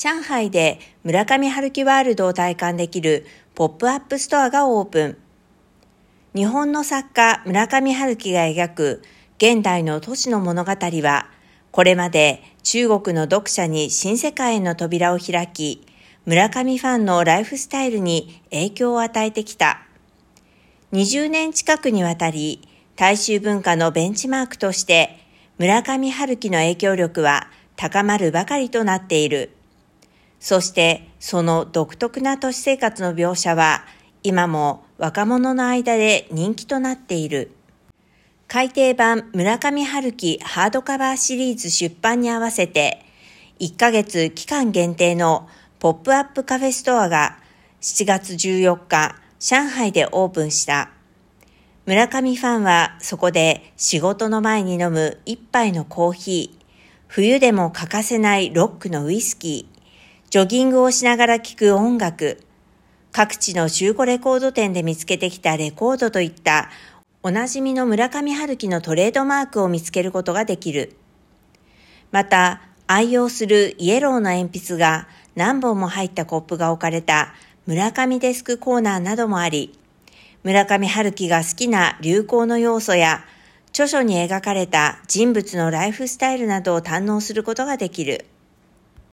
上海で村上春樹ワールドを体感できるポップアップストアがオープン。日本の作家村上春樹が描く現代の都市の物語は、これまで中国の読者に新世界への扉を開き、村上ファンのライフスタイルに影響を与えてきた。20年近くにわたり、大衆文化のベンチマークとして、村上春樹の影響力は高まるばかりとなっている。そしてその独特な都市生活の描写は今も若者の間で人気となっている。改訂版村上春樹ハードカバーシリーズ出版に合わせて1ヶ月期間限定のポップアップカフェストアが7月14日上海でオープンした。村上ファンはそこで仕事の前に飲む一杯のコーヒー、冬でも欠かせないロックのウイスキー、ジョギングをしながら聴く音楽、各地の中古レコード店で見つけてきたレコードといったおなじみの村上春樹のトレードマークを見つけることができる。また、愛用するイエローの鉛筆が何本も入ったコップが置かれた村上デスクコーナーなどもあり、村上春樹が好きな流行の要素や著書に描かれた人物のライフスタイルなどを堪能することができる。